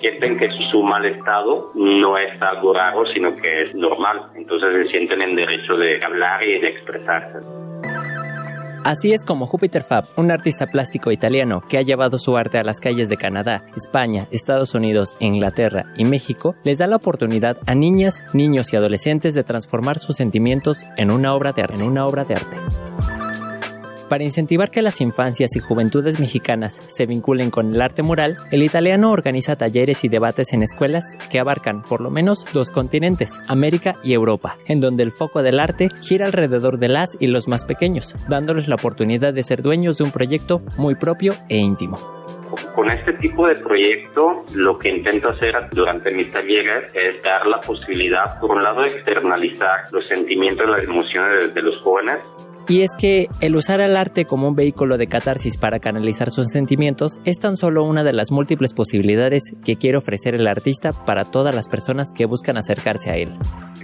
sienten que su mal estado no es algo raro, sino que es normal. Entonces se sienten en derecho de hablar y de expresarse. Así es como Jupiter Fab, un artista plástico italiano que ha llevado su arte a las calles de Canadá, España, Estados Unidos, Inglaterra y México, les da la oportunidad a niñas, niños y adolescentes de transformar sus sentimientos en una obra de arte. En una obra de arte. Para incentivar que las infancias y juventudes mexicanas se vinculen con el arte mural, el italiano organiza talleres y debates en escuelas que abarcan por lo menos dos continentes, América y Europa, en donde el foco del arte gira alrededor de las y los más pequeños, dándoles la oportunidad de ser dueños de un proyecto muy propio e íntimo. Con este tipo de proyecto, lo que intento hacer durante mis talleres es dar la posibilidad, por un lado, de externalizar los sentimientos y las emociones de los jóvenes y es que el usar el arte como un vehículo de catarsis para canalizar sus sentimientos es tan solo una de las múltiples posibilidades que quiere ofrecer el artista para todas las personas que buscan acercarse a él.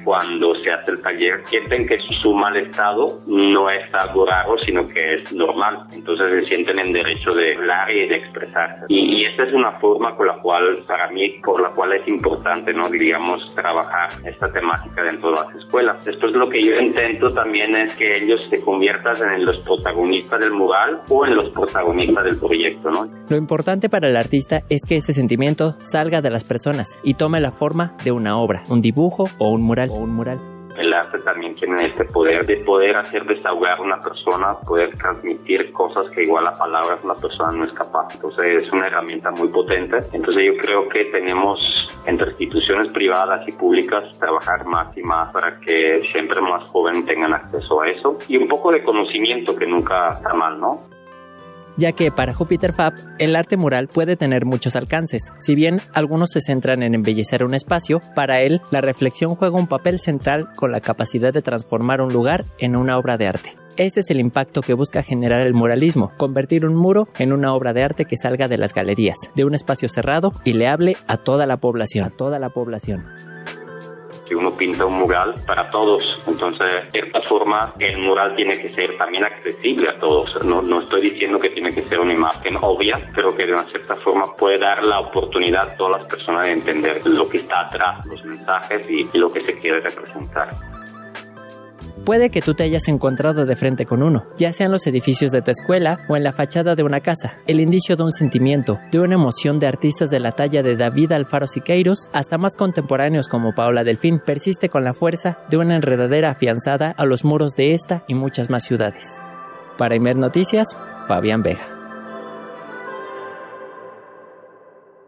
Cuando se hace el taller, sienten que su mal estado no es algo raro, sino que es normal. Entonces se sienten en derecho de hablar y de expresarse. Y, y esta es una forma con la cual, para mí, por la cual es importante, ¿no? Digamos, trabajar esta temática dentro de las escuelas. Después lo que yo intento también es que ellos se conviertas en los protagonistas del mural o en los protagonistas del proyecto, ¿no? Lo importante para el artista es que ese sentimiento salga de las personas y tome la forma de una obra, un dibujo o un mural. O un mural el arte también tiene este poder de poder hacer desahogar a una persona, poder transmitir cosas que igual a palabras una persona no es capaz. Entonces es una herramienta muy potente. Entonces yo creo que tenemos entre instituciones privadas y públicas trabajar más y más para que siempre más jóvenes tengan acceso a eso y un poco de conocimiento que nunca está mal, ¿no? Ya que para Jupiter Fab el arte mural puede tener muchos alcances. Si bien algunos se centran en embellecer un espacio, para él la reflexión juega un papel central con la capacidad de transformar un lugar en una obra de arte. Este es el impacto que busca generar el muralismo, convertir un muro en una obra de arte que salga de las galerías, de un espacio cerrado y le hable a toda la población, a toda la población que uno pinta un mural para todos. Entonces, de cierta forma, el mural tiene que ser también accesible a todos. No, no estoy diciendo que tiene que ser una imagen obvia, pero que de una cierta forma puede dar la oportunidad a todas las personas de entender lo que está atrás, los mensajes y lo que se quiere representar. Puede que tú te hayas encontrado de frente con uno, ya sea en los edificios de tu escuela o en la fachada de una casa, el indicio de un sentimiento, de una emoción de artistas de la talla de David Alfaro Siqueiros hasta más contemporáneos como Paola Delfín, persiste con la fuerza de una enredadera afianzada a los muros de esta y muchas más ciudades. Para Imer Noticias, Fabián Vega.